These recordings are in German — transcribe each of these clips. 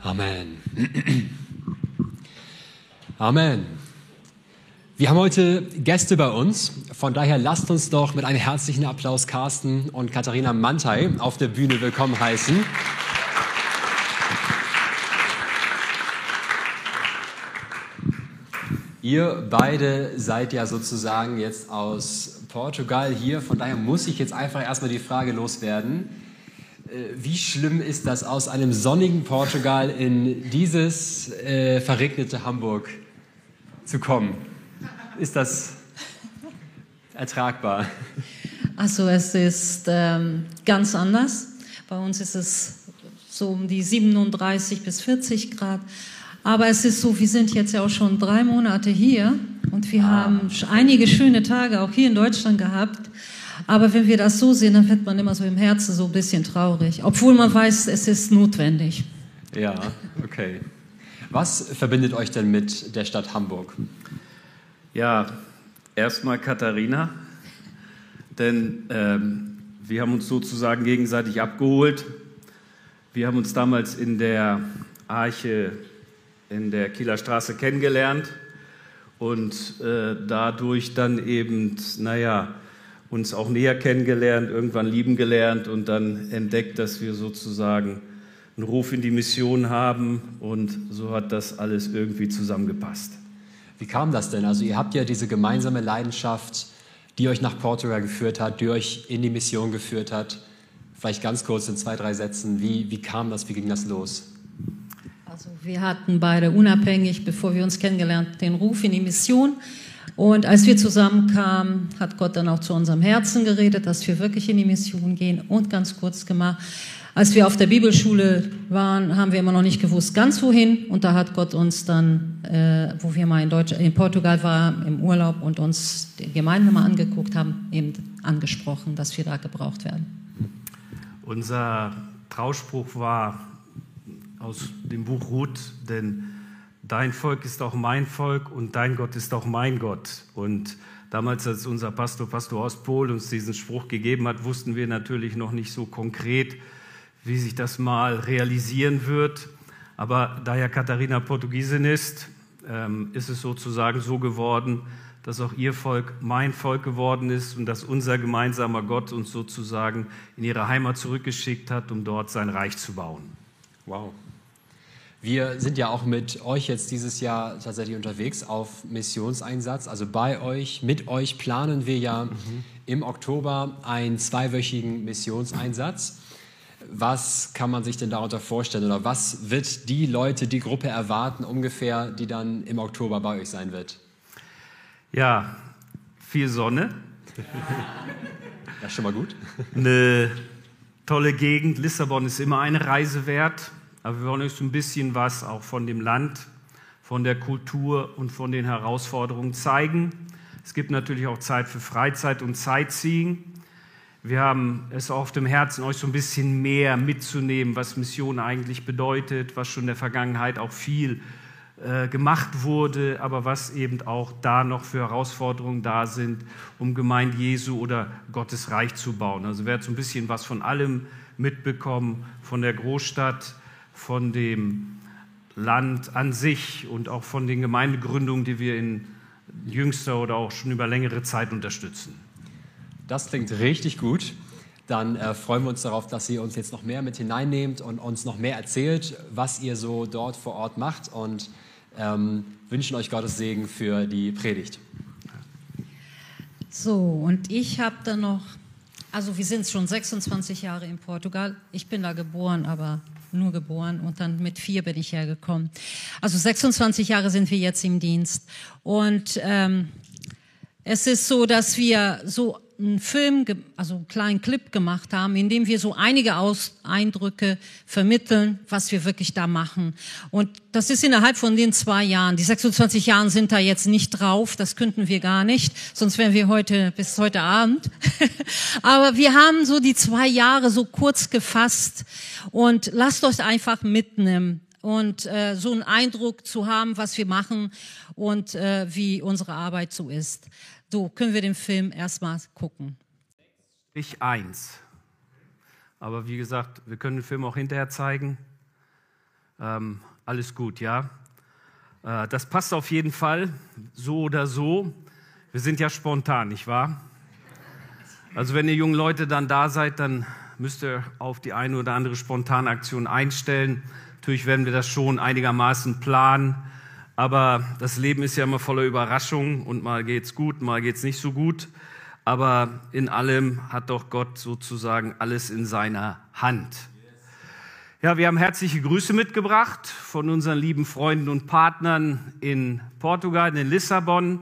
Amen. Amen. Wir haben heute Gäste bei uns, von daher lasst uns doch mit einem herzlichen Applaus Carsten und Katharina Mantei auf der Bühne willkommen heißen. Ihr beide seid ja sozusagen jetzt aus Portugal hier, von daher muss ich jetzt einfach erstmal die Frage loswerden. Äh, wie schlimm ist das, aus einem sonnigen Portugal in dieses äh, verregnete Hamburg zu kommen? Ist das ertragbar? Also es ist ähm, ganz anders. Bei uns ist es so um die 37 bis 40 Grad. Aber es ist so, wir sind jetzt ja auch schon drei Monate hier und wir ah. haben einige schöne Tage auch hier in Deutschland gehabt. Aber wenn wir das so sehen, dann wird man immer so im Herzen so ein bisschen traurig, obwohl man weiß, es ist notwendig. Ja, okay. Was verbindet euch denn mit der Stadt Hamburg? Ja, erstmal Katharina, denn ähm, wir haben uns sozusagen gegenseitig abgeholt. Wir haben uns damals in der Arche in der Kieler Straße kennengelernt und äh, dadurch dann eben, naja, uns auch näher kennengelernt, irgendwann lieben gelernt und dann entdeckt, dass wir sozusagen einen Ruf in die Mission haben und so hat das alles irgendwie zusammengepasst. Wie kam das denn? Also ihr habt ja diese gemeinsame Leidenschaft, die euch nach Portugal geführt hat, die euch in die Mission geführt hat. Vielleicht ganz kurz in zwei, drei Sätzen, wie, wie kam das, wie ging das los? Also wir hatten beide unabhängig, bevor wir uns kennengelernt, den Ruf in die Mission. Und als wir zusammenkamen, hat Gott dann auch zu unserem Herzen geredet, dass wir wirklich in die Mission gehen. Und ganz kurz gemacht, als wir auf der Bibelschule waren, haben wir immer noch nicht gewusst, ganz wohin. Und da hat Gott uns dann, äh, wo wir mal in, Deutsch, in Portugal waren, im Urlaub und uns die Gemeinde mal angeguckt haben, eben angesprochen, dass wir da gebraucht werden. Unser Trauspruch war aus dem Buch Ruth, denn dein Volk ist auch mein Volk und dein Gott ist auch mein Gott. Und damals, als unser Pastor, Pastor Ostpol, uns diesen Spruch gegeben hat, wussten wir natürlich noch nicht so konkret, wie sich das mal realisieren wird. Aber da ja Katharina Portugiesin ist, ähm, ist es sozusagen so geworden, dass auch ihr Volk mein Volk geworden ist und dass unser gemeinsamer Gott uns sozusagen in ihre Heimat zurückgeschickt hat, um dort sein Reich zu bauen. Wow. Wir sind ja auch mit euch jetzt dieses Jahr tatsächlich unterwegs auf Missionseinsatz. Also bei euch, mit euch planen wir ja mhm. im Oktober einen zweiwöchigen Missionseinsatz. Was kann man sich denn darunter vorstellen oder was wird die Leute, die Gruppe erwarten ungefähr, die dann im Oktober bei euch sein wird? Ja, viel Sonne. ja, schon mal gut. Eine tolle Gegend. Lissabon ist immer eine Reise wert. Aber wir wollen euch so ein bisschen was auch von dem Land, von der Kultur und von den Herausforderungen zeigen. Es gibt natürlich auch Zeit für Freizeit und Sightseeing. Wir haben es auf dem Herzen, euch so ein bisschen mehr mitzunehmen, was Mission eigentlich bedeutet, was schon in der Vergangenheit auch viel äh, gemacht wurde, aber was eben auch da noch für Herausforderungen da sind, um Gemeinde Jesu oder Gottes Reich zu bauen. Also wer hat so ein bisschen was von allem mitbekommen, von der Großstadt von dem Land an sich und auch von den Gemeindegründungen, die wir in jüngster oder auch schon über längere Zeit unterstützen. Das klingt richtig gut. Dann äh, freuen wir uns darauf, dass ihr uns jetzt noch mehr mit hineinnehmt und uns noch mehr erzählt, was ihr so dort vor Ort macht und ähm, wünschen euch Gottes Segen für die Predigt. So, und ich habe da noch, also wir sind schon 26 Jahre in Portugal. Ich bin da geboren, aber nur geboren und dann mit vier bin ich hergekommen. Also 26 Jahre sind wir jetzt im Dienst. Und ähm, es ist so, dass wir so einen Film, also einen kleinen Clip gemacht haben, in dem wir so einige Aus Eindrücke vermitteln, was wir wirklich da machen. Und das ist innerhalb von den zwei Jahren. Die 26 Jahren sind da jetzt nicht drauf, das könnten wir gar nicht, sonst wären wir heute bis heute Abend. Aber wir haben so die zwei Jahre so kurz gefasst und lasst euch einfach mitnehmen und äh, so einen Eindruck zu haben, was wir machen und äh, wie unsere Arbeit so ist. So können wir den Film erstmal gucken. Ich eins. Aber wie gesagt, wir können den Film auch hinterher zeigen. Ähm, alles gut, ja? Äh, das passt auf jeden Fall, so oder so. Wir sind ja spontan, nicht wahr? Also wenn ihr jungen Leute dann da seid, dann müsst ihr auf die eine oder andere Spontanaktion einstellen. Natürlich werden wir das schon einigermaßen planen, aber das Leben ist ja immer voller Überraschungen und mal geht's gut, mal geht's nicht so gut. Aber in allem hat doch Gott sozusagen alles in seiner Hand. Ja, wir haben herzliche Grüße mitgebracht von unseren lieben Freunden und Partnern in Portugal, in Lissabon.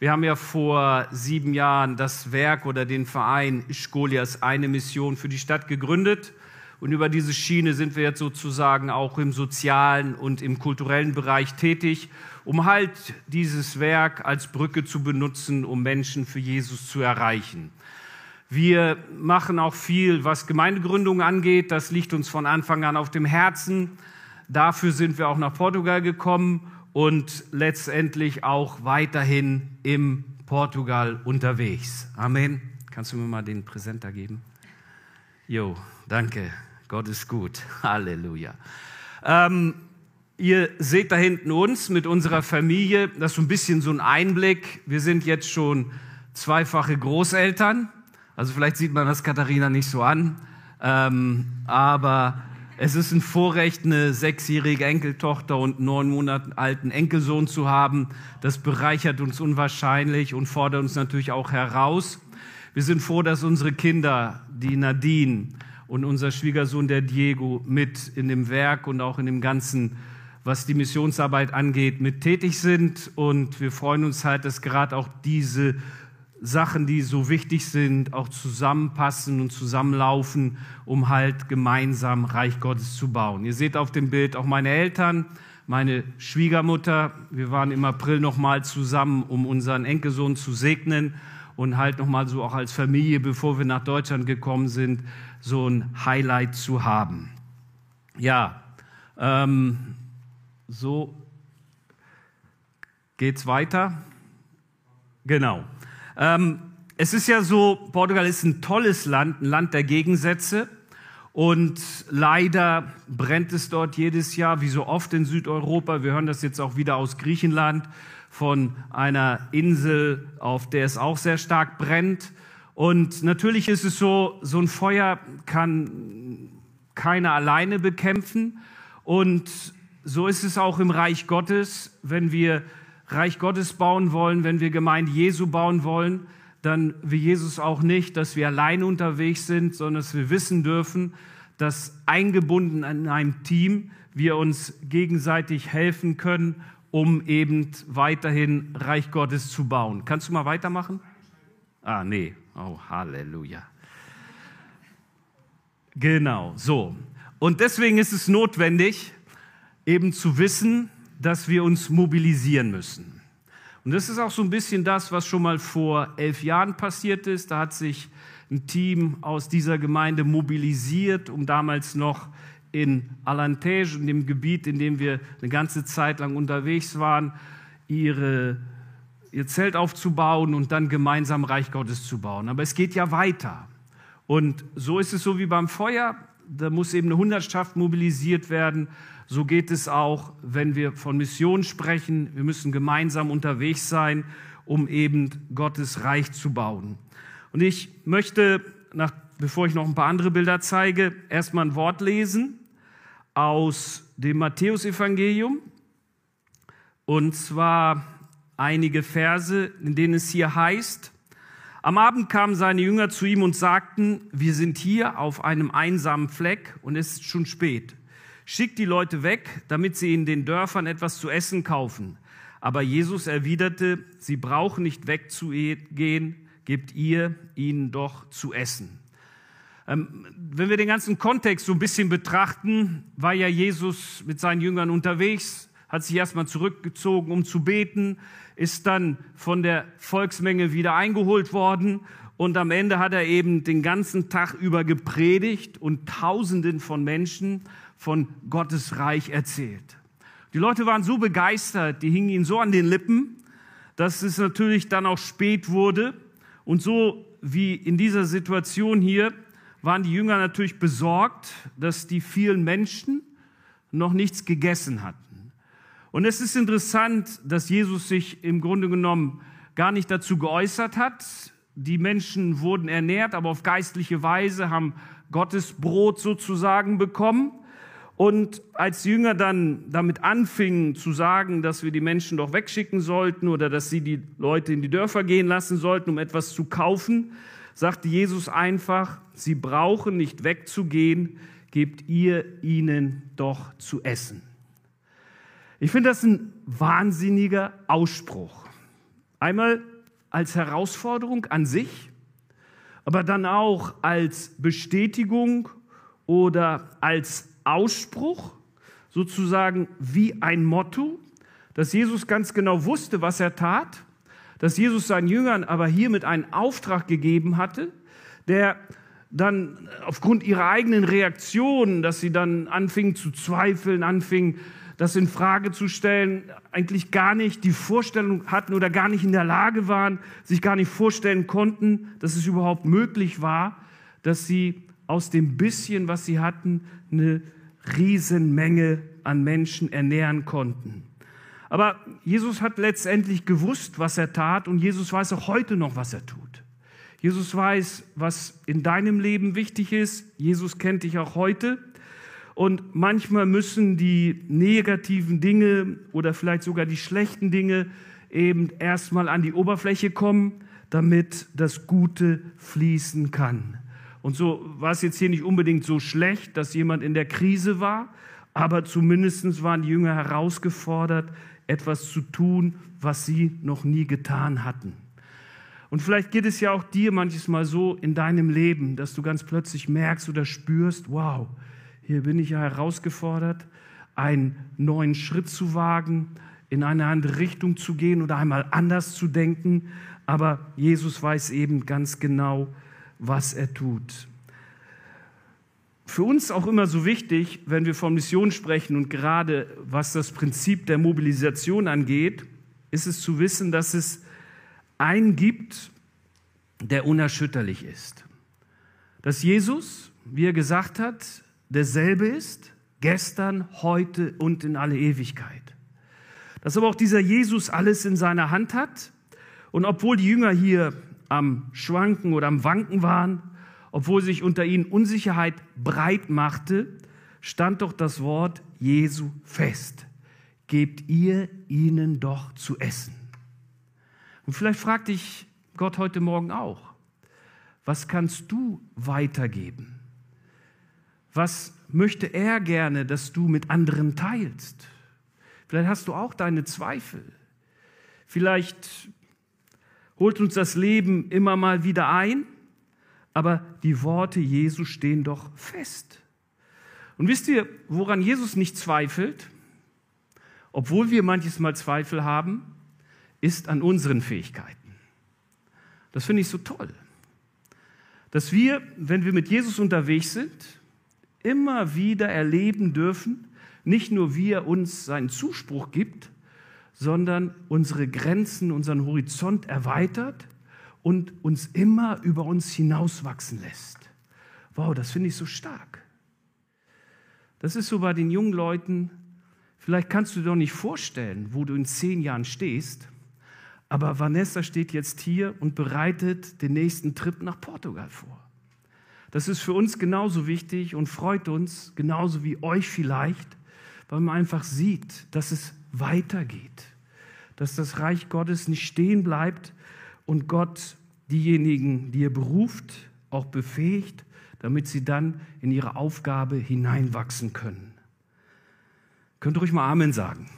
Wir haben ja vor sieben Jahren das Werk oder den Verein Scholias eine Mission für die Stadt gegründet. Und über diese Schiene sind wir jetzt sozusagen auch im sozialen und im kulturellen Bereich tätig, um halt dieses Werk als Brücke zu benutzen, um Menschen für Jesus zu erreichen. Wir machen auch viel, was Gemeindegründung angeht. Das liegt uns von Anfang an auf dem Herzen. Dafür sind wir auch nach Portugal gekommen und letztendlich auch weiterhin im Portugal unterwegs. Amen. Kannst du mir mal den Präsenter geben? Jo, danke. Gott ist gut. Halleluja. Ähm, ihr seht da hinten uns mit unserer Familie. Das ist so ein bisschen so ein Einblick. Wir sind jetzt schon zweifache Großeltern. Also vielleicht sieht man das Katharina nicht so an, ähm, aber es ist ein Vorrecht, eine sechsjährige Enkeltochter und neun Monate alten Enkelsohn zu haben. Das bereichert uns unwahrscheinlich und fordert uns natürlich auch heraus. Wir sind froh, dass unsere Kinder, die Nadine und unser Schwiegersohn, der Diego, mit in dem Werk und auch in dem ganzen, was die Missionsarbeit angeht, mit tätig sind. Und wir freuen uns halt, dass gerade auch diese Sachen, die so wichtig sind, auch zusammenpassen und zusammenlaufen, um halt gemeinsam Reich Gottes zu bauen. Ihr seht auf dem Bild auch meine Eltern, meine Schwiegermutter. Wir waren im April nochmal zusammen, um unseren Enkelsohn zu segnen und halt nochmal so auch als Familie, bevor wir nach Deutschland gekommen sind, so ein Highlight zu haben. Ja, ähm, so geht's weiter. Genau. Ähm, es ist ja so, Portugal ist ein tolles Land, ein Land der Gegensätze. Und leider brennt es dort jedes Jahr, wie so oft in Südeuropa. Wir hören das jetzt auch wieder aus Griechenland von einer Insel, auf der es auch sehr stark brennt. Und natürlich ist es so, so ein Feuer kann keiner alleine bekämpfen. Und so ist es auch im Reich Gottes, wenn wir Reich Gottes bauen wollen, wenn wir Gemeinde Jesu bauen wollen, dann wie Jesus auch nicht, dass wir alleine unterwegs sind, sondern dass wir wissen dürfen, dass eingebunden in einem Team wir uns gegenseitig helfen können, um eben weiterhin Reich Gottes zu bauen. Kannst du mal weitermachen? Ah, nee. Oh, Halleluja. Genau, so. Und deswegen ist es notwendig, eben zu wissen, dass wir uns mobilisieren müssen. Und das ist auch so ein bisschen das, was schon mal vor elf Jahren passiert ist. Da hat sich ein Team aus dieser Gemeinde mobilisiert, um damals noch in Alantage, in dem Gebiet, in dem wir eine ganze Zeit lang unterwegs waren, ihre, ihr Zelt aufzubauen und dann gemeinsam Reich Gottes zu bauen. Aber es geht ja weiter. Und so ist es so wie beim Feuer. Da muss eben eine Hundertschaft mobilisiert werden so geht es auch, wenn wir von Mission sprechen. Wir müssen gemeinsam unterwegs sein, um eben Gottes Reich zu bauen. Und ich möchte, nach, bevor ich noch ein paar andere Bilder zeige, erstmal ein Wort lesen aus dem Matthäusevangelium. Und zwar einige Verse, in denen es hier heißt, am Abend kamen seine Jünger zu ihm und sagten, wir sind hier auf einem einsamen Fleck und es ist schon spät. Schickt die Leute weg, damit sie in den Dörfern etwas zu essen kaufen. Aber Jesus erwiderte, sie brauchen nicht wegzugehen, gebt ihr ihnen doch zu essen. Ähm, wenn wir den ganzen Kontext so ein bisschen betrachten, war ja Jesus mit seinen Jüngern unterwegs, hat sich erstmal zurückgezogen, um zu beten, ist dann von der Volksmenge wieder eingeholt worden und am Ende hat er eben den ganzen Tag über gepredigt und Tausenden von Menschen von Gottes Reich erzählt. Die Leute waren so begeistert, die hingen ihnen so an den Lippen, dass es natürlich dann auch spät wurde. Und so wie in dieser Situation hier waren die Jünger natürlich besorgt, dass die vielen Menschen noch nichts gegessen hatten. Und es ist interessant, dass Jesus sich im Grunde genommen gar nicht dazu geäußert hat. Die Menschen wurden ernährt, aber auf geistliche Weise haben Gottes Brot sozusagen bekommen. Und als die Jünger dann damit anfingen zu sagen, dass wir die Menschen doch wegschicken sollten oder dass sie die Leute in die Dörfer gehen lassen sollten, um etwas zu kaufen, sagte Jesus einfach, sie brauchen nicht wegzugehen, gebt ihr ihnen doch zu essen. Ich finde das ein wahnsinniger Ausspruch. Einmal als Herausforderung an sich, aber dann auch als Bestätigung oder als Ausspruch, sozusagen wie ein Motto, dass Jesus ganz genau wusste, was er tat, dass Jesus seinen Jüngern aber hiermit einen Auftrag gegeben hatte, der dann aufgrund ihrer eigenen Reaktionen, dass sie dann anfingen zu zweifeln, anfingen das in Frage zu stellen, eigentlich gar nicht die Vorstellung hatten oder gar nicht in der Lage waren, sich gar nicht vorstellen konnten, dass es überhaupt möglich war, dass sie aus dem bisschen, was sie hatten, eine Riesenmenge an Menschen ernähren konnten. Aber Jesus hat letztendlich gewusst, was er tat und Jesus weiß auch heute noch, was er tut. Jesus weiß, was in deinem Leben wichtig ist. Jesus kennt dich auch heute. Und manchmal müssen die negativen Dinge oder vielleicht sogar die schlechten Dinge eben erstmal an die Oberfläche kommen, damit das Gute fließen kann. Und so war es jetzt hier nicht unbedingt so schlecht, dass jemand in der Krise war, aber zumindest waren die Jünger herausgefordert, etwas zu tun, was sie noch nie getan hatten. Und vielleicht geht es ja auch dir manches Mal so in deinem Leben, dass du ganz plötzlich merkst oder spürst, wow, hier bin ich ja herausgefordert, einen neuen Schritt zu wagen, in eine andere Richtung zu gehen oder einmal anders zu denken. Aber Jesus weiß eben ganz genau, was er tut. Für uns auch immer so wichtig, wenn wir von Mission sprechen und gerade was das Prinzip der Mobilisation angeht, ist es zu wissen, dass es einen gibt, der unerschütterlich ist. Dass Jesus, wie er gesagt hat, derselbe ist, gestern, heute und in alle Ewigkeit. Dass aber auch dieser Jesus alles in seiner Hand hat und obwohl die Jünger hier am Schwanken oder am Wanken waren, obwohl sich unter ihnen Unsicherheit breit machte, stand doch das Wort Jesu fest. Gebt ihr ihnen doch zu essen. Und vielleicht fragt dich Gott heute Morgen auch, was kannst du weitergeben? Was möchte er gerne, dass du mit anderen teilst? Vielleicht hast du auch deine Zweifel. Vielleicht holt uns das Leben immer mal wieder ein, aber die Worte Jesu stehen doch fest. Und wisst ihr, woran Jesus nicht zweifelt, obwohl wir manches Mal Zweifel haben, ist an unseren Fähigkeiten. Das finde ich so toll. Dass wir, wenn wir mit Jesus unterwegs sind, immer wieder erleben dürfen, nicht nur wie er uns seinen Zuspruch gibt, sondern unsere Grenzen, unseren Horizont erweitert und uns immer über uns hinauswachsen lässt. Wow, das finde ich so stark. Das ist so bei den jungen Leuten, vielleicht kannst du dir doch nicht vorstellen, wo du in zehn Jahren stehst, aber Vanessa steht jetzt hier und bereitet den nächsten Trip nach Portugal vor. Das ist für uns genauso wichtig und freut uns genauso wie euch vielleicht, weil man einfach sieht, dass es weitergeht, dass das Reich Gottes nicht stehen bleibt und Gott diejenigen, die er beruft, auch befähigt, damit sie dann in ihre Aufgabe hineinwachsen können. Könnt ihr ruhig mal Amen sagen?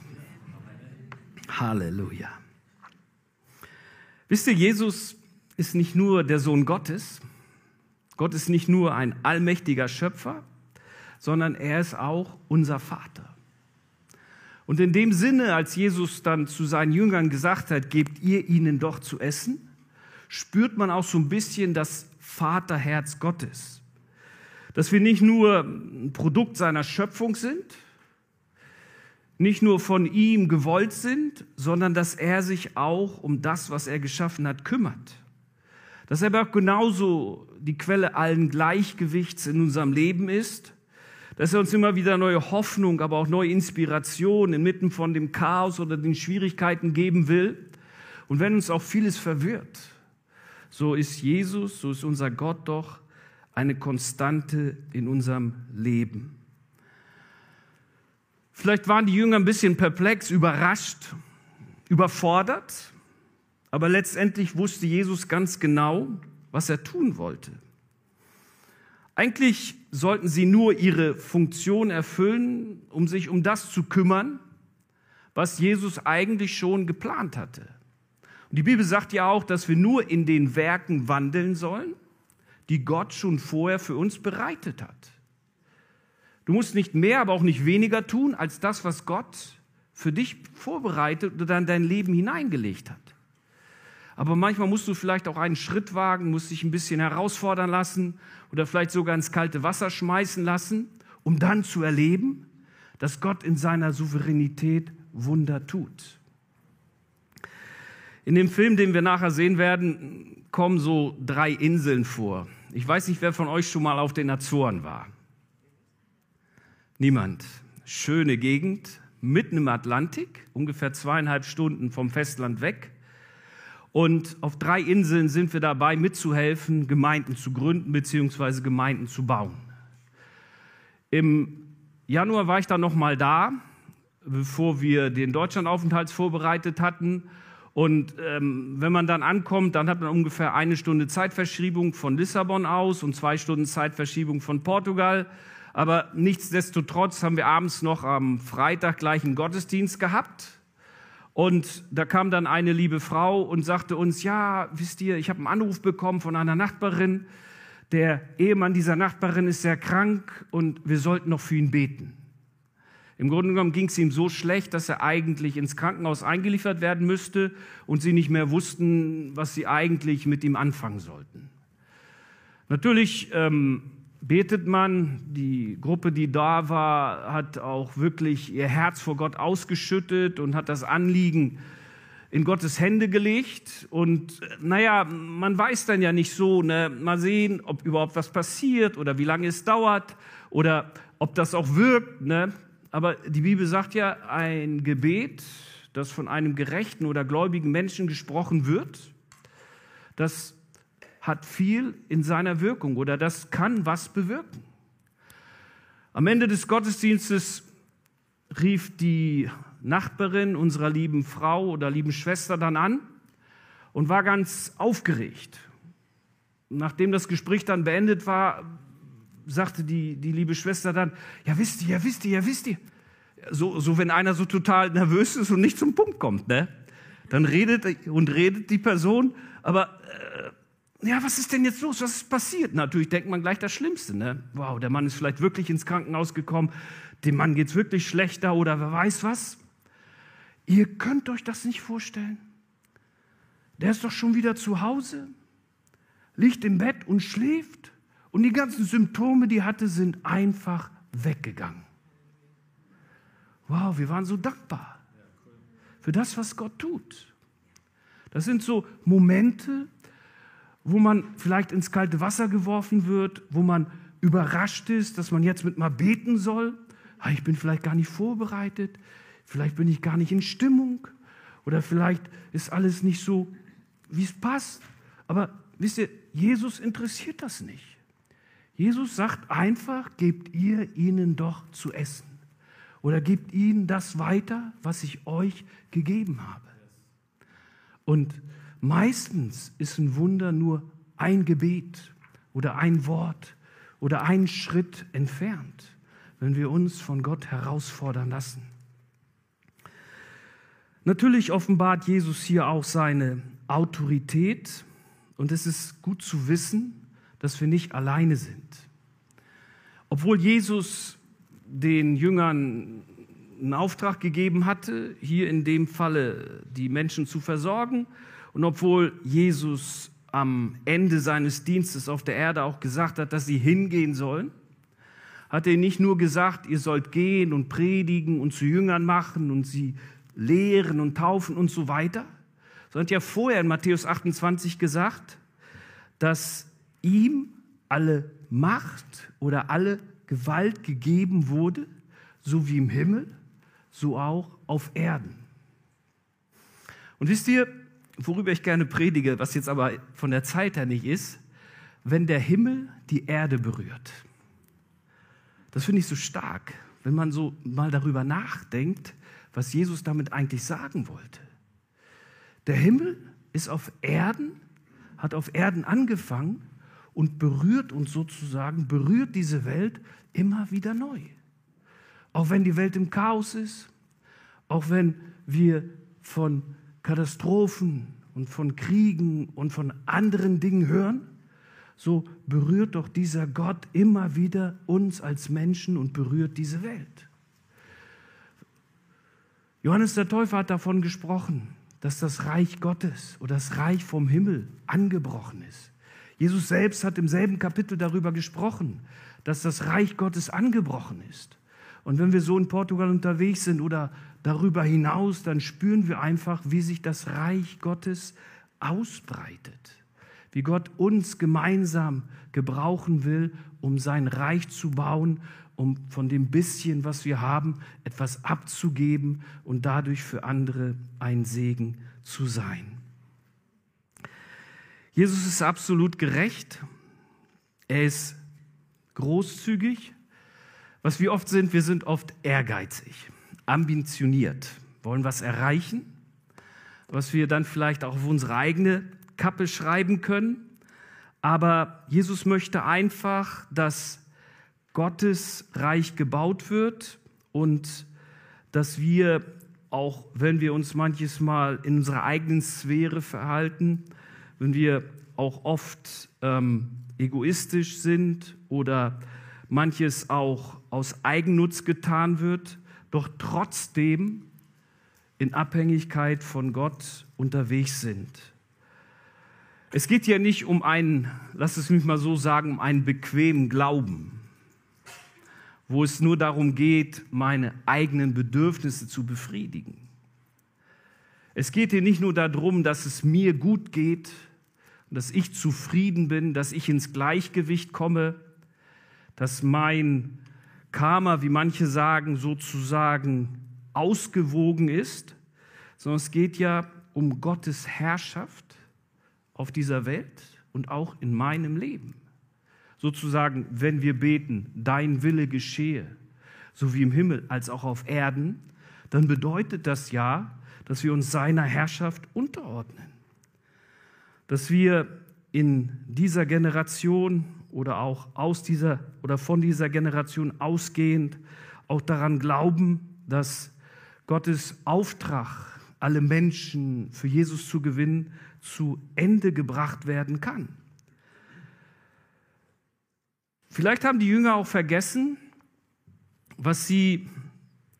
Halleluja. Wisst ihr, Jesus ist nicht nur der Sohn Gottes, Gott ist nicht nur ein allmächtiger Schöpfer, sondern er ist auch unser Vater. Und in dem Sinne, als Jesus dann zu seinen Jüngern gesagt hat, gebt ihr ihnen doch zu essen, spürt man auch so ein bisschen das Vaterherz Gottes. Dass wir nicht nur ein Produkt seiner Schöpfung sind, nicht nur von ihm gewollt sind, sondern dass er sich auch um das, was er geschaffen hat, kümmert. Dass er aber auch genauso die Quelle allen Gleichgewichts in unserem Leben ist, dass er uns immer wieder neue Hoffnung, aber auch neue Inspiration inmitten von dem Chaos oder den Schwierigkeiten geben will. Und wenn uns auch vieles verwirrt, so ist Jesus, so ist unser Gott doch eine Konstante in unserem Leben. Vielleicht waren die Jünger ein bisschen perplex, überrascht, überfordert, aber letztendlich wusste Jesus ganz genau, was er tun wollte. Eigentlich sollten sie nur ihre Funktion erfüllen, um sich um das zu kümmern, was Jesus eigentlich schon geplant hatte. Und die Bibel sagt ja auch, dass wir nur in den Werken wandeln sollen, die Gott schon vorher für uns bereitet hat. Du musst nicht mehr, aber auch nicht weniger tun, als das, was Gott für dich vorbereitet oder in dein Leben hineingelegt hat. Aber manchmal musst du vielleicht auch einen Schritt wagen, musst dich ein bisschen herausfordern lassen oder vielleicht sogar ins kalte Wasser schmeißen lassen, um dann zu erleben, dass Gott in seiner Souveränität Wunder tut. In dem Film, den wir nachher sehen werden, kommen so drei Inseln vor. Ich weiß nicht, wer von euch schon mal auf den Azoren war. Niemand. Schöne Gegend, mitten im Atlantik, ungefähr zweieinhalb Stunden vom Festland weg. Und auf drei Inseln sind wir dabei, mitzuhelfen, Gemeinden zu gründen bzw. Gemeinden zu bauen. Im Januar war ich dann noch mal da, bevor wir den Deutschlandaufenthalt vorbereitet hatten. Und ähm, wenn man dann ankommt, dann hat man ungefähr eine Stunde Zeitverschiebung von Lissabon aus und zwei Stunden Zeitverschiebung von Portugal. Aber nichtsdestotrotz haben wir abends noch am Freitag gleich einen Gottesdienst gehabt. Und da kam dann eine liebe Frau und sagte uns, ja, wisst ihr, ich habe einen Anruf bekommen von einer Nachbarin. Der Ehemann dieser Nachbarin ist sehr krank und wir sollten noch für ihn beten. Im Grunde genommen ging es ihm so schlecht, dass er eigentlich ins Krankenhaus eingeliefert werden müsste und sie nicht mehr wussten, was sie eigentlich mit ihm anfangen sollten. Natürlich ähm, betet man. Die Gruppe, die da war, hat auch wirklich ihr Herz vor Gott ausgeschüttet und hat das Anliegen in Gottes Hände gelegt. Und naja, man weiß dann ja nicht so, ne? mal sehen, ob überhaupt was passiert oder wie lange es dauert oder ob das auch wirkt. Ne? Aber die Bibel sagt ja, ein Gebet, das von einem gerechten oder gläubigen Menschen gesprochen wird, das hat viel in seiner Wirkung oder das kann was bewirken. Am Ende des Gottesdienstes rief die Nachbarin unserer lieben Frau oder lieben Schwester dann an und war ganz aufgeregt. Nachdem das Gespräch dann beendet war, sagte die, die liebe Schwester dann, ja wisst ihr, ja wisst ihr, ja wisst ihr. So, so wenn einer so total nervös ist und nicht zum Punkt kommt, ne? Dann redet und redet die Person, aber äh, ja, was ist denn jetzt los? Was ist passiert? Natürlich denkt man gleich das Schlimmste. Ne? Wow, der Mann ist vielleicht wirklich ins Krankenhaus gekommen, dem Mann geht es wirklich schlechter oder wer weiß was. Ihr könnt euch das nicht vorstellen. Der ist doch schon wieder zu Hause, liegt im Bett und schläft und die ganzen Symptome, die er hatte, sind einfach weggegangen. Wow, wir waren so dankbar für das, was Gott tut. Das sind so Momente, wo man vielleicht ins kalte Wasser geworfen wird, wo man überrascht ist, dass man jetzt mit mal beten soll. Ah, ich bin vielleicht gar nicht vorbereitet, vielleicht bin ich gar nicht in Stimmung oder vielleicht ist alles nicht so, wie es passt. Aber wisst ihr, Jesus interessiert das nicht. Jesus sagt einfach, gebt ihr ihnen doch zu essen oder gebt ihnen das weiter, was ich euch gegeben habe. Und Meistens ist ein Wunder nur ein Gebet oder ein Wort oder ein Schritt entfernt, wenn wir uns von Gott herausfordern lassen. Natürlich offenbart Jesus hier auch seine Autorität und es ist gut zu wissen, dass wir nicht alleine sind. Obwohl Jesus den Jüngern einen Auftrag gegeben hatte, hier in dem Falle die Menschen zu versorgen und obwohl Jesus am Ende seines Dienstes auf der Erde auch gesagt hat, dass sie hingehen sollen, hat er nicht nur gesagt, ihr sollt gehen und predigen und zu Jüngern machen und sie lehren und taufen und so weiter, sondern hat ja vorher in Matthäus 28 gesagt, dass ihm alle Macht oder alle Gewalt gegeben wurde, so wie im Himmel, so auch auf Erden. Und wisst ihr, worüber ich gerne predige, was jetzt aber von der Zeit her nicht ist, wenn der Himmel die Erde berührt. Das finde ich so stark, wenn man so mal darüber nachdenkt, was Jesus damit eigentlich sagen wollte. Der Himmel ist auf Erden, hat auf Erden angefangen und berührt uns sozusagen, berührt diese Welt immer wieder neu. Auch wenn die Welt im Chaos ist, auch wenn wir von Katastrophen und von Kriegen und von anderen Dingen hören, so berührt doch dieser Gott immer wieder uns als Menschen und berührt diese Welt. Johannes der Täufer hat davon gesprochen, dass das Reich Gottes oder das Reich vom Himmel angebrochen ist. Jesus selbst hat im selben Kapitel darüber gesprochen, dass das Reich Gottes angebrochen ist. Und wenn wir so in Portugal unterwegs sind oder darüber hinaus, dann spüren wir einfach, wie sich das Reich Gottes ausbreitet. Wie Gott uns gemeinsam gebrauchen will, um sein Reich zu bauen, um von dem bisschen, was wir haben, etwas abzugeben und dadurch für andere ein Segen zu sein. Jesus ist absolut gerecht. Er ist großzügig. Was wir oft sind, wir sind oft ehrgeizig ambitioniert, wollen was erreichen, was wir dann vielleicht auch auf unsere eigene Kappe schreiben können. Aber Jesus möchte einfach, dass Gottes Reich gebaut wird und dass wir, auch wenn wir uns manches Mal in unserer eigenen Sphäre verhalten, wenn wir auch oft ähm, egoistisch sind oder manches auch aus Eigennutz getan wird, doch trotzdem in Abhängigkeit von Gott unterwegs sind. Es geht hier nicht um einen, lass es mich mal so sagen, um einen bequemen Glauben, wo es nur darum geht, meine eigenen Bedürfnisse zu befriedigen. Es geht hier nicht nur darum, dass es mir gut geht, dass ich zufrieden bin, dass ich ins Gleichgewicht komme, dass mein Karma, wie manche sagen, sozusagen ausgewogen ist, sondern es geht ja um Gottes Herrschaft auf dieser Welt und auch in meinem Leben. Sozusagen, wenn wir beten, dein Wille geschehe, so wie im Himmel als auch auf Erden, dann bedeutet das ja, dass wir uns seiner Herrschaft unterordnen. Dass wir in dieser Generation oder auch aus dieser oder von dieser Generation ausgehend auch daran glauben, dass Gottes Auftrag, alle Menschen für Jesus zu gewinnen, zu Ende gebracht werden kann. Vielleicht haben die Jünger auch vergessen, was sie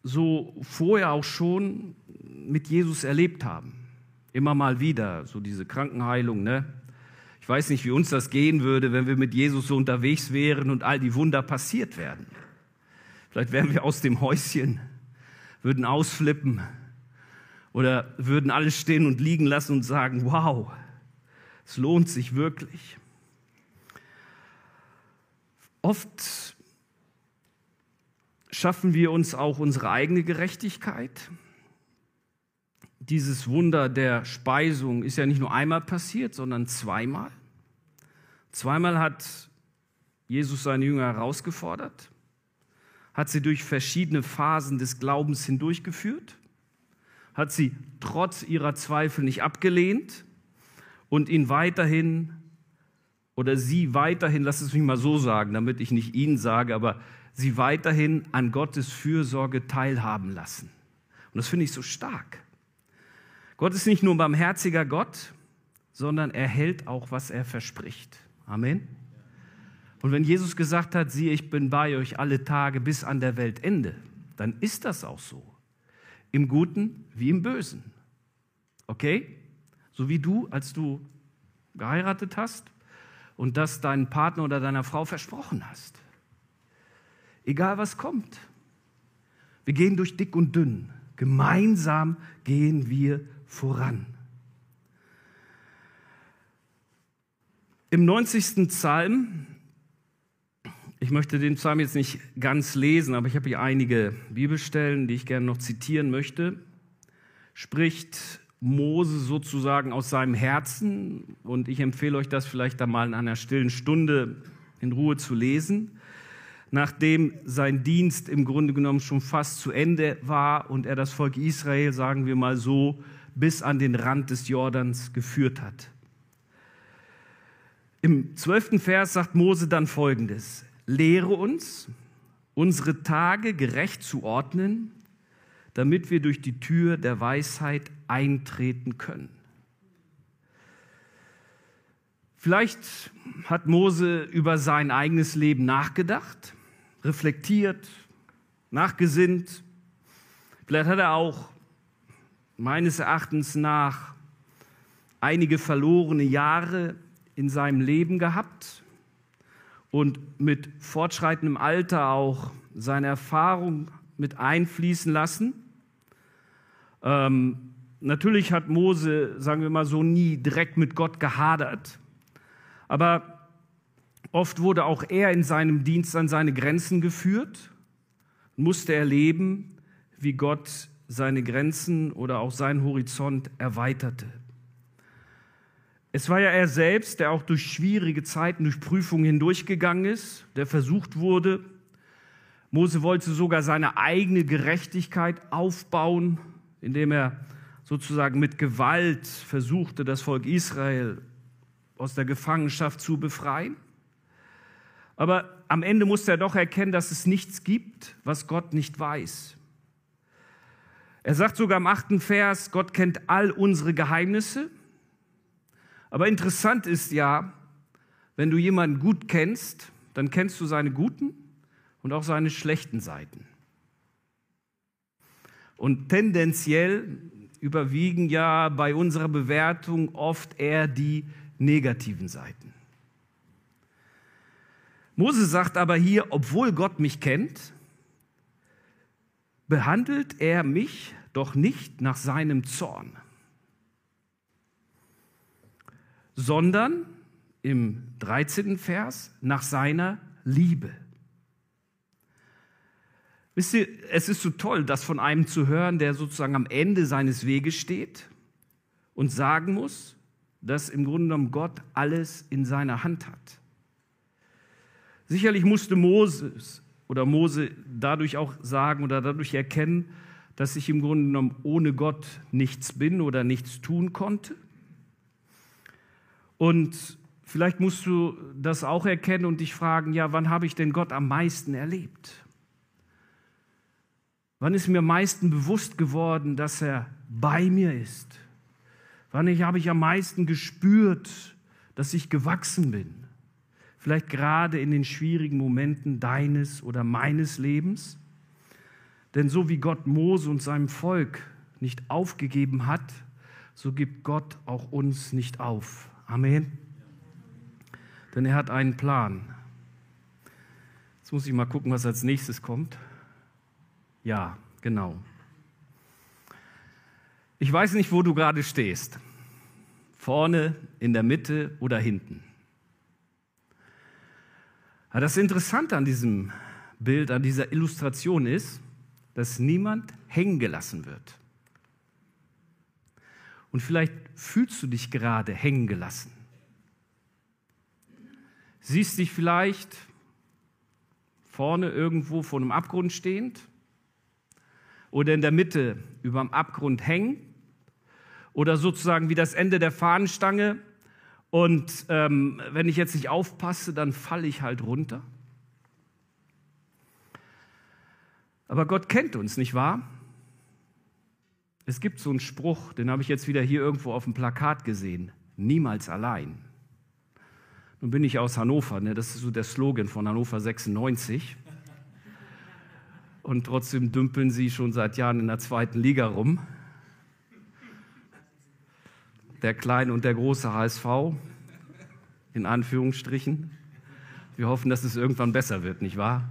so vorher auch schon mit Jesus erlebt haben. Immer mal wieder, so diese Krankenheilung, ne? Ich weiß nicht, wie uns das gehen würde, wenn wir mit Jesus so unterwegs wären und all die Wunder passiert werden. Vielleicht wären wir aus dem Häuschen, würden ausflippen oder würden alles stehen und liegen lassen und sagen, wow, es lohnt sich wirklich. Oft schaffen wir uns auch unsere eigene Gerechtigkeit. Dieses Wunder der Speisung ist ja nicht nur einmal passiert, sondern zweimal. Zweimal hat Jesus seine Jünger herausgefordert, hat sie durch verschiedene Phasen des Glaubens hindurchgeführt, hat sie trotz ihrer Zweifel nicht abgelehnt und ihn weiterhin oder sie weiterhin, lass es mich mal so sagen, damit ich nicht ihn sage, aber sie weiterhin an Gottes Fürsorge teilhaben lassen. Und das finde ich so stark. Gott ist nicht nur ein barmherziger Gott, sondern er hält auch, was er verspricht. Amen. Und wenn Jesus gesagt hat, siehe, ich bin bei euch alle Tage bis an der Weltende, dann ist das auch so. Im Guten wie im Bösen. Okay? So wie du, als du geheiratet hast und das deinem Partner oder deiner Frau versprochen hast. Egal was kommt. Wir gehen durch dick und dünn. Gemeinsam gehen wir voran. Im 90. Psalm ich möchte den Psalm jetzt nicht ganz lesen, aber ich habe hier einige Bibelstellen, die ich gerne noch zitieren möchte. Spricht Mose sozusagen aus seinem Herzen und ich empfehle euch das vielleicht da mal in einer stillen Stunde in Ruhe zu lesen, nachdem sein Dienst im Grunde genommen schon fast zu Ende war und er das Volk Israel, sagen wir mal so, bis an den Rand des Jordans geführt hat. Im zwölften Vers sagt Mose dann Folgendes. Lehre uns, unsere Tage gerecht zu ordnen, damit wir durch die Tür der Weisheit eintreten können. Vielleicht hat Mose über sein eigenes Leben nachgedacht, reflektiert, nachgesinnt. Vielleicht hat er auch meines Erachtens nach einige verlorene Jahre in seinem Leben gehabt und mit fortschreitendem Alter auch seine Erfahrung mit einfließen lassen. Ähm, natürlich hat Mose, sagen wir mal so, nie direkt mit Gott gehadert, aber oft wurde auch er in seinem Dienst an seine Grenzen geführt, musste erleben, wie Gott seine Grenzen oder auch seinen Horizont erweiterte. Es war ja er selbst, der auch durch schwierige Zeiten, durch Prüfungen hindurchgegangen ist, der versucht wurde. Mose wollte sogar seine eigene Gerechtigkeit aufbauen, indem er sozusagen mit Gewalt versuchte, das Volk Israel aus der Gefangenschaft zu befreien. Aber am Ende musste er doch erkennen, dass es nichts gibt, was Gott nicht weiß. Er sagt sogar im achten Vers, Gott kennt all unsere Geheimnisse aber interessant ist ja, wenn du jemanden gut kennst, dann kennst du seine guten und auch seine schlechten Seiten. Und tendenziell überwiegen ja bei unserer Bewertung oft eher die negativen Seiten. Mose sagt aber hier, obwohl Gott mich kennt, behandelt er mich doch nicht nach seinem Zorn. sondern im 13. Vers nach seiner Liebe. Wisst ihr, es ist so toll, das von einem zu hören, der sozusagen am Ende seines Weges steht und sagen muss, dass im Grunde genommen Gott alles in seiner Hand hat. Sicherlich musste Moses oder Mose dadurch auch sagen oder dadurch erkennen, dass ich im Grunde genommen ohne Gott nichts bin oder nichts tun konnte. Und vielleicht musst du das auch erkennen und dich fragen, ja, wann habe ich denn Gott am meisten erlebt? Wann ist mir am meisten bewusst geworden, dass er bei mir ist? Wann habe ich am meisten gespürt, dass ich gewachsen bin? Vielleicht gerade in den schwierigen Momenten deines oder meines Lebens? Denn so wie Gott Mose und seinem Volk nicht aufgegeben hat, so gibt Gott auch uns nicht auf. Amen. Denn er hat einen Plan. Jetzt muss ich mal gucken, was als nächstes kommt. Ja, genau. Ich weiß nicht, wo du gerade stehst. Vorne, in der Mitte oder hinten. Aber das Interessante an diesem Bild, an dieser Illustration ist, dass niemand hängen gelassen wird. Und vielleicht fühlst du dich gerade hängen gelassen. Siehst dich vielleicht vorne irgendwo vor einem Abgrund stehend oder in der Mitte über dem Abgrund hängen oder sozusagen wie das Ende der Fahnenstange und ähm, wenn ich jetzt nicht aufpasse, dann falle ich halt runter. Aber Gott kennt uns, nicht wahr? Es gibt so einen Spruch, den habe ich jetzt wieder hier irgendwo auf dem Plakat gesehen. Niemals allein. Nun bin ich aus Hannover, ne? das ist so der Slogan von Hannover 96. Und trotzdem dümpeln sie schon seit Jahren in der zweiten Liga rum. Der kleine und der große HSV, in Anführungsstrichen. Wir hoffen, dass es irgendwann besser wird, nicht wahr?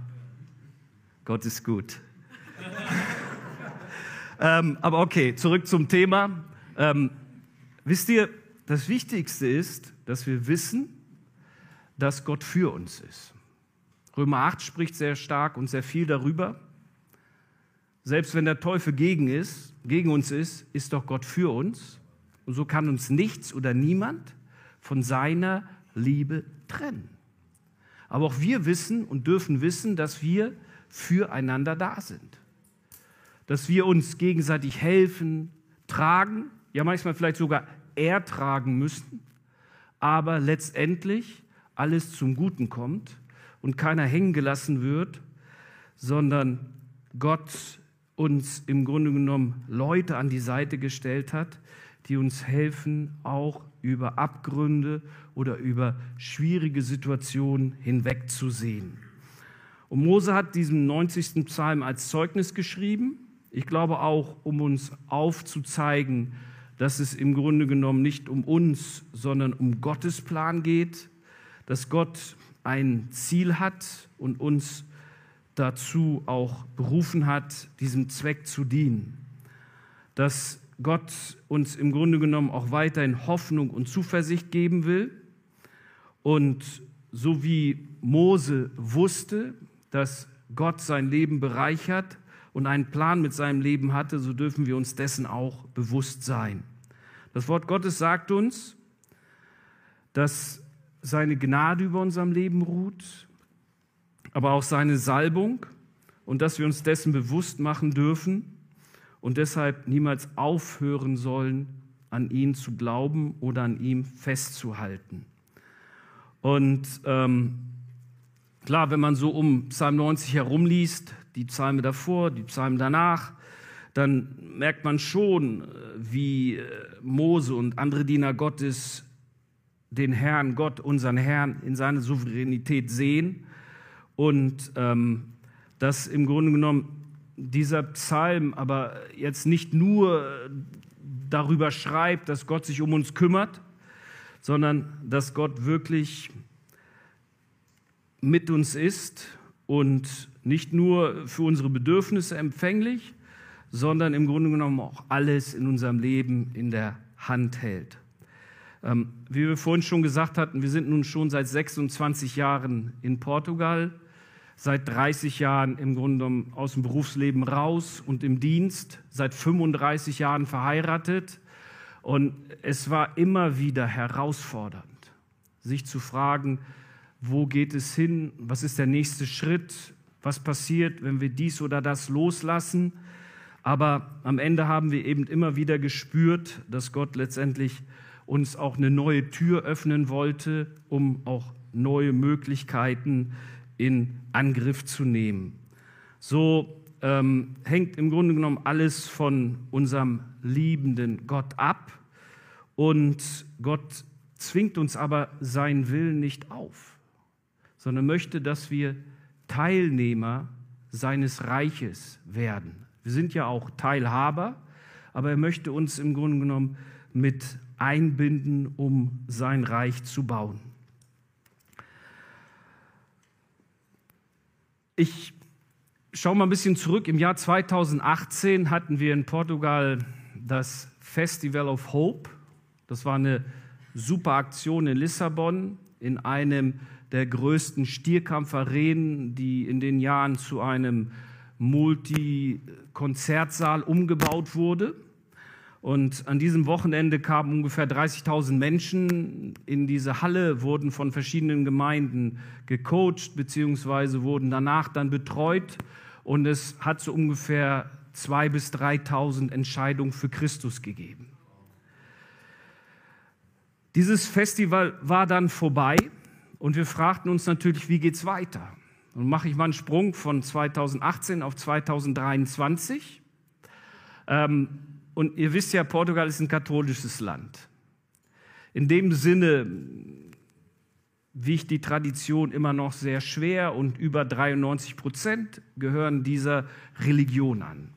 Gott ist gut. Ähm, aber okay, zurück zum Thema. Ähm, wisst ihr, das Wichtigste ist, dass wir wissen, dass Gott für uns ist. Römer 8 spricht sehr stark und sehr viel darüber. Selbst wenn der Teufel gegen, ist, gegen uns ist, ist doch Gott für uns. Und so kann uns nichts oder niemand von seiner Liebe trennen. Aber auch wir wissen und dürfen wissen, dass wir füreinander da sind. Dass wir uns gegenseitig helfen, tragen, ja manchmal vielleicht sogar ertragen müssen, aber letztendlich alles zum Guten kommt und keiner hängen gelassen wird, sondern Gott uns im Grunde genommen Leute an die Seite gestellt hat, die uns helfen, auch über Abgründe oder über schwierige Situationen hinwegzusehen. Und Mose hat diesen 90. Psalm als Zeugnis geschrieben. Ich glaube auch, um uns aufzuzeigen, dass es im Grunde genommen nicht um uns, sondern um Gottes Plan geht, dass Gott ein Ziel hat und uns dazu auch berufen hat, diesem Zweck zu dienen. Dass Gott uns im Grunde genommen auch weiterhin Hoffnung und Zuversicht geben will. Und so wie Mose wusste, dass Gott sein Leben bereichert und einen Plan mit seinem Leben hatte, so dürfen wir uns dessen auch bewusst sein. Das Wort Gottes sagt uns, dass seine Gnade über unserem Leben ruht, aber auch seine Salbung und dass wir uns dessen bewusst machen dürfen und deshalb niemals aufhören sollen, an ihn zu glauben oder an ihm festzuhalten. Und ähm, klar, wenn man so um Psalm 90 herumliest, die Psalme davor, die Psalmen danach, dann merkt man schon, äh, wie äh, Mose und andere Diener Gottes den Herrn, Gott, unseren Herrn in seiner Souveränität sehen und ähm, dass im Grunde genommen dieser Psalm aber jetzt nicht nur darüber schreibt, dass Gott sich um uns kümmert, sondern dass Gott wirklich mit uns ist und nicht nur für unsere Bedürfnisse empfänglich, sondern im Grunde genommen auch alles in unserem Leben in der Hand hält. Ähm, wie wir vorhin schon gesagt hatten, wir sind nun schon seit 26 Jahren in Portugal seit 30 Jahren im Grunde genommen aus dem Berufsleben raus und im Dienst, seit 35 Jahren verheiratet. Und es war immer wieder herausfordernd, sich zu fragen, wo geht es hin, was ist der nächste Schritt, was passiert, wenn wir dies oder das loslassen. Aber am Ende haben wir eben immer wieder gespürt, dass Gott letztendlich uns auch eine neue Tür öffnen wollte, um auch neue Möglichkeiten in Angriff zu nehmen. So ähm, hängt im Grunde genommen alles von unserem liebenden Gott ab und Gott zwingt uns aber seinen Willen nicht auf, sondern möchte, dass wir Teilnehmer seines Reiches werden. Wir sind ja auch Teilhaber, aber er möchte uns im Grunde genommen mit einbinden, um sein Reich zu bauen. Ich schaue mal ein bisschen zurück. Im Jahr 2018 hatten wir in Portugal das Festival of Hope. Das war eine super Aktion in Lissabon, in einem der größten Stierkampfarenen, die in den Jahren zu einem Multi-Konzertsaal umgebaut wurde. Und an diesem Wochenende kamen ungefähr 30.000 Menschen in diese Halle, wurden von verschiedenen Gemeinden gecoacht, beziehungsweise wurden danach dann betreut. Und es hat so ungefähr 2.000 bis 3.000 Entscheidungen für Christus gegeben. Dieses Festival war dann vorbei und wir fragten uns natürlich, wie geht's weiter? Und mache ich mal einen Sprung von 2018 auf 2023. Ähm, und ihr wisst ja, Portugal ist ein katholisches Land. In dem Sinne wiegt die Tradition immer noch sehr schwer und über 93 Prozent gehören dieser Religion an.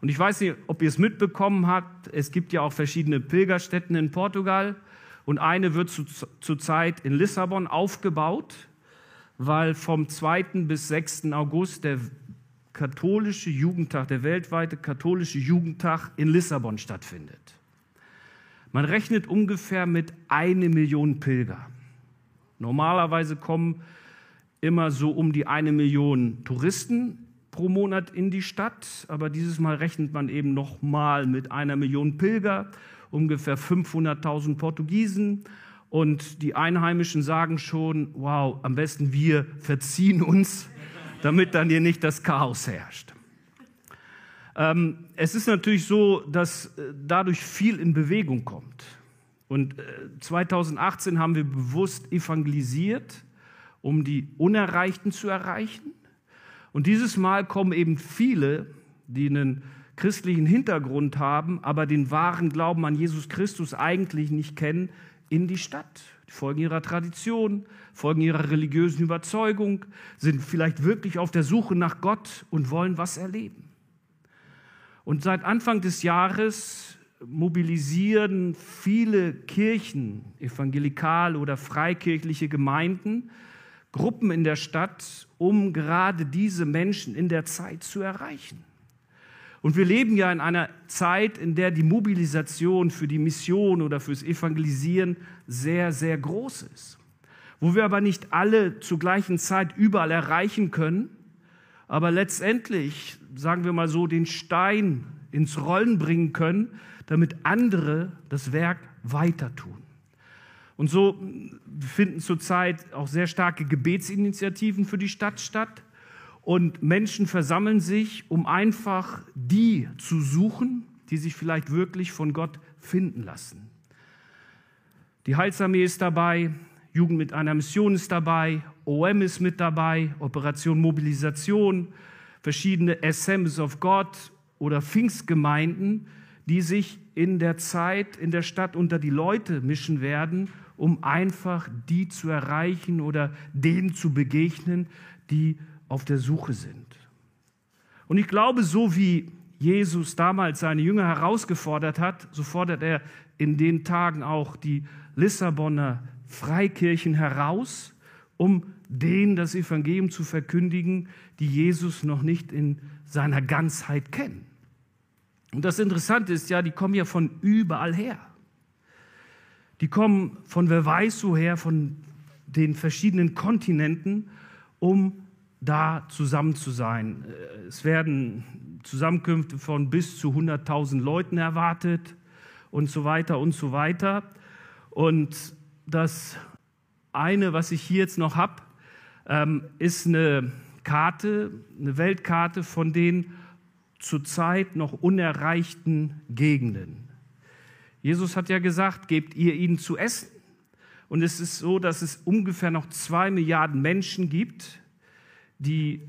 Und ich weiß nicht, ob ihr es mitbekommen habt, es gibt ja auch verschiedene Pilgerstätten in Portugal und eine wird zurzeit in Lissabon aufgebaut, weil vom 2. bis 6. August der katholische Jugendtag, der weltweite katholische Jugendtag in Lissabon stattfindet. Man rechnet ungefähr mit eine Million Pilger. Normalerweise kommen immer so um die eine Million Touristen pro Monat in die Stadt, aber dieses Mal rechnet man eben noch mal mit einer Million Pilger, ungefähr 500.000 Portugiesen und die Einheimischen sagen schon, wow, am besten wir verziehen uns, damit dann hier nicht das Chaos herrscht. Ähm, es ist natürlich so, dass äh, dadurch viel in Bewegung kommt. Und 2018 äh, haben wir bewusst evangelisiert, um die Unerreichten zu erreichen. Und dieses Mal kommen eben viele, die einen christlichen Hintergrund haben, aber den wahren Glauben an Jesus Christus eigentlich nicht kennen, in die Stadt. Die folgen ihrer Tradition, folgen ihrer religiösen Überzeugung, sind vielleicht wirklich auf der Suche nach Gott und wollen was erleben. Und seit Anfang des Jahres mobilisieren viele Kirchen, evangelikal oder freikirchliche Gemeinden, Gruppen in der Stadt, um gerade diese Menschen in der Zeit zu erreichen. Und wir leben ja in einer Zeit, in der die Mobilisation für die Mission oder fürs Evangelisieren sehr, sehr groß ist. Wo wir aber nicht alle zur gleichen Zeit überall erreichen können, aber letztendlich, sagen wir mal so, den Stein ins Rollen bringen können, damit andere das Werk weiter tun. Und so finden zurzeit auch sehr starke Gebetsinitiativen für die Stadt statt. Und Menschen versammeln sich, um einfach die zu suchen, die sich vielleicht wirklich von Gott finden lassen. Die Heilsarmee ist dabei, Jugend mit einer Mission ist dabei, OM ist mit dabei, Operation Mobilisation, verschiedene Assemblies of God oder Pfingstgemeinden, die sich in der Zeit in der Stadt unter die Leute mischen werden, um einfach die zu erreichen oder denen zu begegnen, die auf der Suche sind. Und ich glaube, so wie Jesus damals seine Jünger herausgefordert hat, so fordert er in den Tagen auch die Lissabonner Freikirchen heraus, um denen das Evangelium zu verkündigen, die Jesus noch nicht in seiner Ganzheit kennen. Und das Interessante ist ja, die kommen ja von überall her. Die kommen von wer weiß woher, von den verschiedenen Kontinenten, um da zusammen zu sein. Es werden Zusammenkünfte von bis zu 100.000 Leuten erwartet und so weiter und so weiter. Und das eine, was ich hier jetzt noch habe, ähm, ist eine Karte, eine Weltkarte von den zurzeit noch unerreichten Gegenden. Jesus hat ja gesagt, gebt ihr ihnen zu essen. Und es ist so, dass es ungefähr noch zwei Milliarden Menschen gibt, die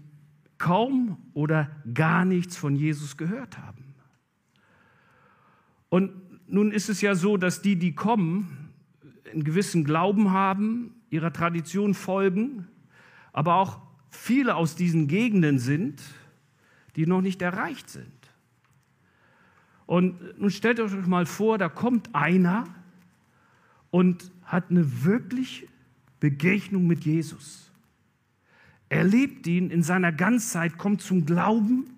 kaum oder gar nichts von Jesus gehört haben. Und nun ist es ja so, dass die, die kommen, einen gewissen Glauben haben, ihrer Tradition folgen, aber auch viele aus diesen Gegenden sind, die noch nicht erreicht sind. Und nun stellt euch mal vor, da kommt einer und hat eine wirklich Begegnung mit Jesus. Er lebt ihn in seiner Ganzheit, kommt zum Glauben,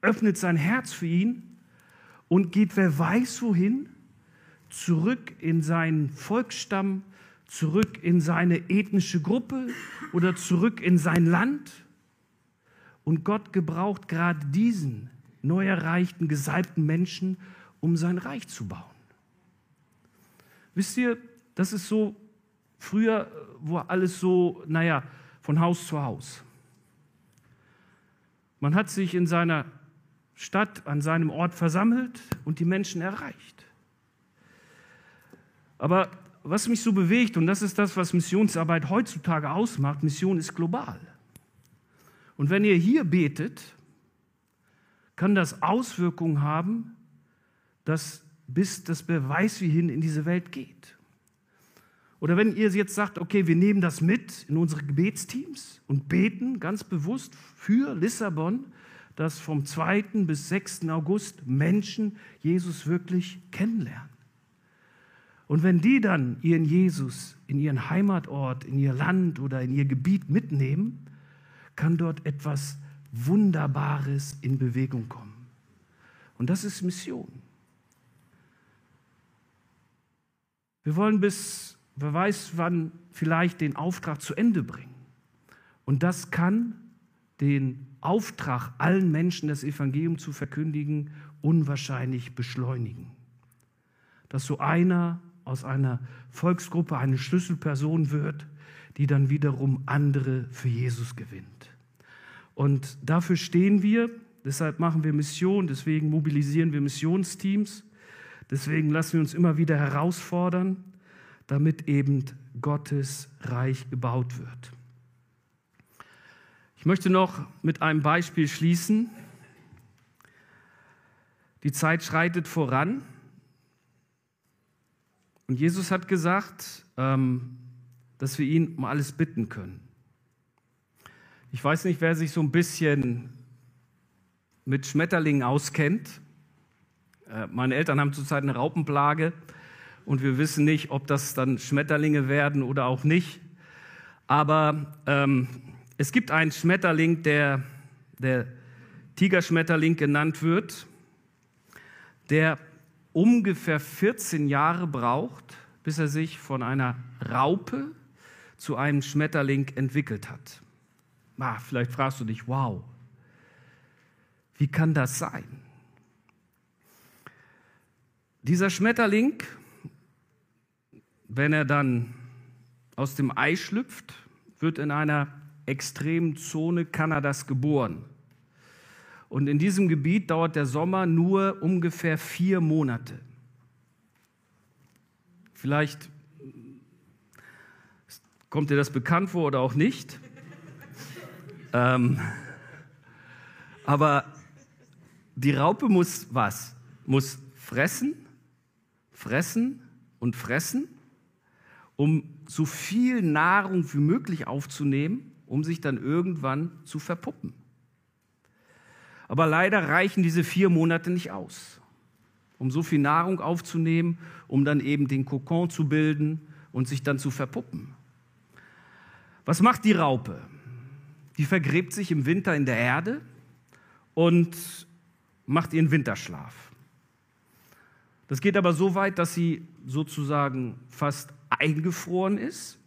öffnet sein Herz für ihn und geht wer weiß wohin zurück in seinen Volksstamm, zurück in seine ethnische Gruppe oder zurück in sein Land. Und Gott gebraucht gerade diesen neu erreichten, gesalbten Menschen, um sein Reich zu bauen. Wisst ihr, das ist so früher, wo alles so, naja, von Haus zu Haus. Man hat sich in seiner Stadt, an seinem Ort versammelt und die Menschen erreicht. Aber was mich so bewegt, und das ist das, was Missionsarbeit heutzutage ausmacht, Mission ist global. Und wenn ihr hier betet, kann das Auswirkungen haben, dass bis das Beweis wie hin in diese Welt geht. Oder wenn ihr jetzt sagt, okay, wir nehmen das mit in unsere Gebetsteams und beten ganz bewusst für Lissabon, dass vom 2. bis 6. August Menschen Jesus wirklich kennenlernen. Und wenn die dann ihren Jesus in ihren Heimatort, in ihr Land oder in ihr Gebiet mitnehmen, kann dort etwas Wunderbares in Bewegung kommen. Und das ist Mission. Wir wollen bis, wer weiß wann, vielleicht den Auftrag zu Ende bringen. Und das kann den Auftrag, allen Menschen das Evangelium zu verkündigen, unwahrscheinlich beschleunigen. Dass so einer aus einer Volksgruppe eine Schlüsselperson wird, die dann wiederum andere für Jesus gewinnt. Und dafür stehen wir, deshalb machen wir Mission, deswegen mobilisieren wir Missionsteams, deswegen lassen wir uns immer wieder herausfordern, damit eben Gottes Reich gebaut wird. Ich möchte noch mit einem Beispiel schließen. Die Zeit schreitet voran. Und Jesus hat gesagt, ähm, dass wir ihn um alles bitten können. Ich weiß nicht, wer sich so ein bisschen mit Schmetterlingen auskennt. Äh, meine Eltern haben zurzeit eine Raupenplage und wir wissen nicht, ob das dann Schmetterlinge werden oder auch nicht. Aber ähm, es gibt einen Schmetterling, der der Tigerschmetterling genannt wird, der ungefähr 14 Jahre braucht, bis er sich von einer Raupe zu einem Schmetterling entwickelt hat. Ah, vielleicht fragst du dich, wow, wie kann das sein? Dieser Schmetterling, wenn er dann aus dem Ei schlüpft, wird in einer extremen Zone Kanadas geboren. Und in diesem Gebiet dauert der Sommer nur ungefähr vier Monate. Vielleicht Kommt dir das bekannt vor oder auch nicht? ähm, aber die Raupe muss was? Muss fressen, fressen und fressen, um so viel Nahrung wie möglich aufzunehmen, um sich dann irgendwann zu verpuppen. Aber leider reichen diese vier Monate nicht aus, um so viel Nahrung aufzunehmen, um dann eben den Kokon zu bilden und sich dann zu verpuppen. Was macht die Raupe? Die vergräbt sich im Winter in der Erde und macht ihren Winterschlaf. Das geht aber so weit, dass sie sozusagen fast eingefroren ist.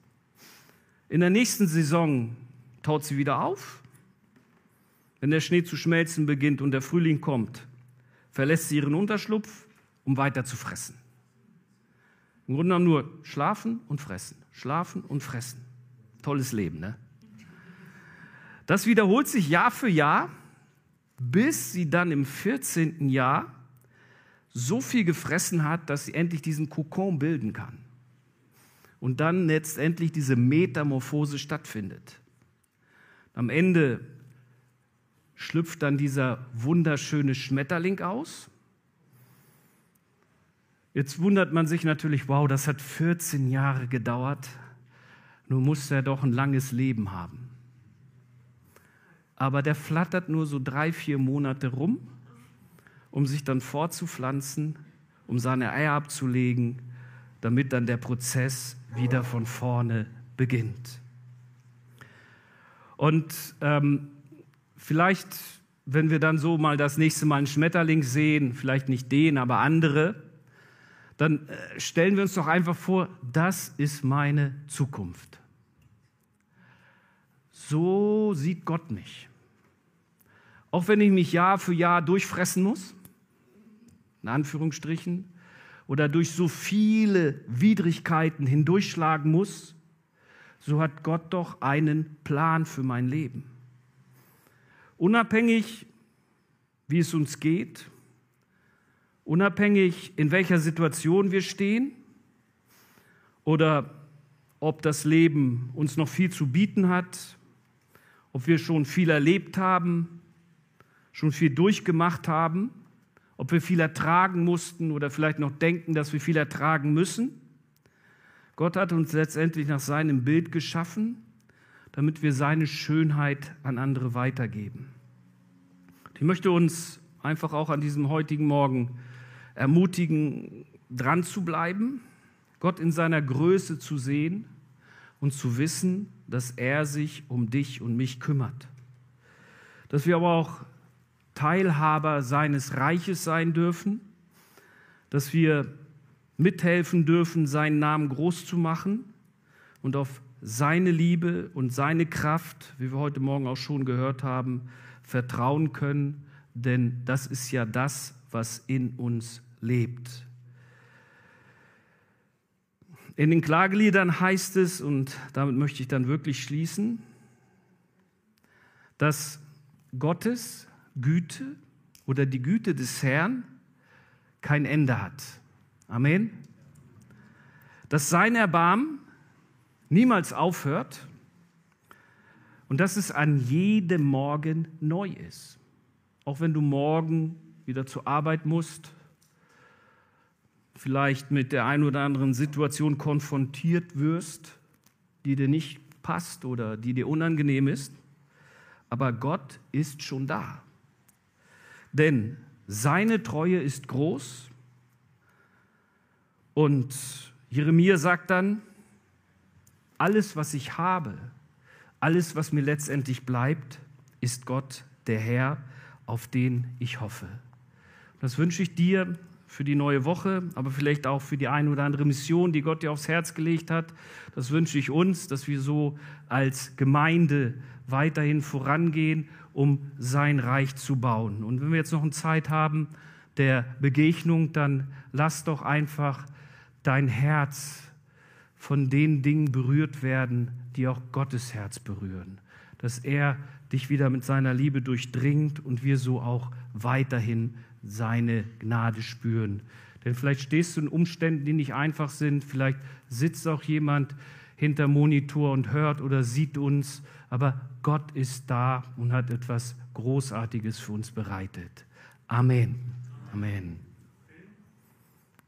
In der nächsten Saison taut sie wieder auf. Wenn der Schnee zu schmelzen beginnt und der Frühling kommt, verlässt sie ihren Unterschlupf, um weiter zu fressen. Im Grunde genommen nur schlafen und fressen, schlafen und fressen. Tolles Leben, ne? Das wiederholt sich Jahr für Jahr, bis sie dann im 14. Jahr so viel gefressen hat, dass sie endlich diesen Kokon bilden kann. Und dann letztendlich diese Metamorphose stattfindet. Am Ende schlüpft dann dieser wunderschöne Schmetterling aus. Jetzt wundert man sich natürlich, wow, das hat 14 Jahre gedauert. Nun muss er doch ein langes Leben haben. Aber der flattert nur so drei, vier Monate rum, um sich dann fortzupflanzen, um seine Eier abzulegen, damit dann der Prozess wieder von vorne beginnt. Und ähm, vielleicht, wenn wir dann so mal das nächste Mal einen Schmetterling sehen, vielleicht nicht den, aber andere, dann äh, stellen wir uns doch einfach vor, das ist meine Zukunft. So sieht Gott mich. Auch wenn ich mich Jahr für Jahr durchfressen muss, in Anführungsstrichen, oder durch so viele Widrigkeiten hindurchschlagen muss, so hat Gott doch einen Plan für mein Leben. Unabhängig, wie es uns geht, Unabhängig, in welcher Situation wir stehen oder ob das Leben uns noch viel zu bieten hat, ob wir schon viel erlebt haben, schon viel durchgemacht haben, ob wir viel ertragen mussten oder vielleicht noch denken, dass wir viel ertragen müssen. Gott hat uns letztendlich nach seinem Bild geschaffen, damit wir seine Schönheit an andere weitergeben. Ich möchte uns einfach auch an diesem heutigen Morgen ermutigen, dran zu bleiben, Gott in seiner Größe zu sehen und zu wissen, dass er sich um dich und mich kümmert. Dass wir aber auch Teilhaber seines Reiches sein dürfen, dass wir mithelfen dürfen, seinen Namen groß zu machen und auf seine Liebe und seine Kraft, wie wir heute Morgen auch schon gehört haben, vertrauen können, denn das ist ja das, was in uns lebt. In den Klageliedern heißt es, und damit möchte ich dann wirklich schließen, dass Gottes Güte oder die Güte des Herrn kein Ende hat. Amen. Dass sein Erbarmen niemals aufhört und dass es an jedem Morgen neu ist. Auch wenn du morgen wieder zur Arbeit musst, vielleicht mit der einen oder anderen Situation konfrontiert wirst, die dir nicht passt oder die dir unangenehm ist, aber Gott ist schon da. Denn seine Treue ist groß und Jeremia sagt dann, alles, was ich habe, alles, was mir letztendlich bleibt, ist Gott, der Herr, auf den ich hoffe. Das wünsche ich dir für die neue Woche, aber vielleicht auch für die eine oder andere Mission, die Gott dir aufs Herz gelegt hat. Das wünsche ich uns, dass wir so als Gemeinde weiterhin vorangehen, um sein Reich zu bauen. Und wenn wir jetzt noch eine Zeit haben der Begegnung, dann lass doch einfach dein Herz von den Dingen berührt werden, die auch Gottes Herz berühren. Dass er dich wieder mit seiner Liebe durchdringt und wir so auch weiterhin seine Gnade spüren. Denn vielleicht stehst du in Umständen, die nicht einfach sind. Vielleicht sitzt auch jemand hinter Monitor und hört oder sieht uns. Aber Gott ist da und hat etwas Großartiges für uns bereitet. Amen. Amen.